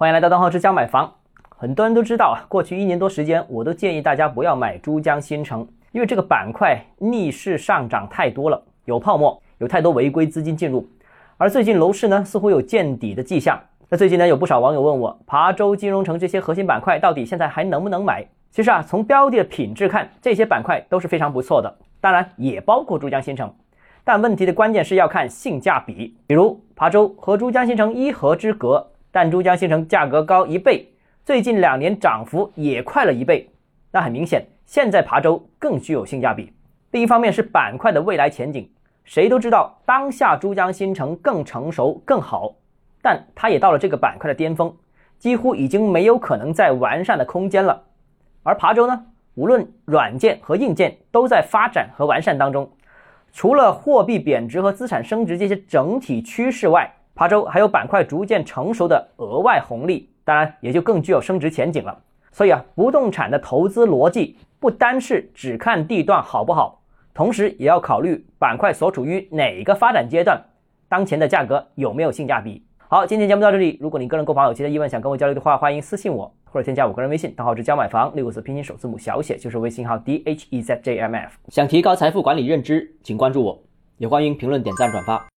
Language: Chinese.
欢迎来到东浩之家买房。很多人都知道啊，过去一年多时间，我都建议大家不要买珠江新城，因为这个板块逆势上涨太多了，有泡沫，有太多违规资金进入。而最近楼市呢，似乎有见底的迹象。那最近呢，有不少网友问我，琶洲金融城这些核心板块到底现在还能不能买？其实啊，从标的的品质看，这些板块都是非常不错的，当然也包括珠江新城。但问题的关键是要看性价比，比如琶洲和珠江新城一河之隔，但珠江新城价格高一倍，最近两年涨幅也快了一倍，那很明显，现在琶洲更具有性价比。另一方面是板块的未来前景，谁都知道当下珠江新城更成熟更好，但它也到了这个板块的巅峰，几乎已经没有可能再完善的空间了。而琶洲呢，无论软件和硬件都在发展和完善当中。除了货币贬值和资产升值这些整体趋势外，琶洲还有板块逐渐成熟的额外红利，当然也就更具有升值前景了。所以啊，不动产的投资逻辑不单是只看地段好不好，同时也要考虑板块所处于哪个发展阶段，当前的价格有没有性价比。好，今天节目到这里。如果你个人购房有其他疑问想跟我交流的话，欢迎私信我或者添加我个人微信，账号是教买房六个字拼音首字母小写就是微信号 d h e z j m f。想提高财富管理认知，请关注我，也欢迎评论、点赞、转发。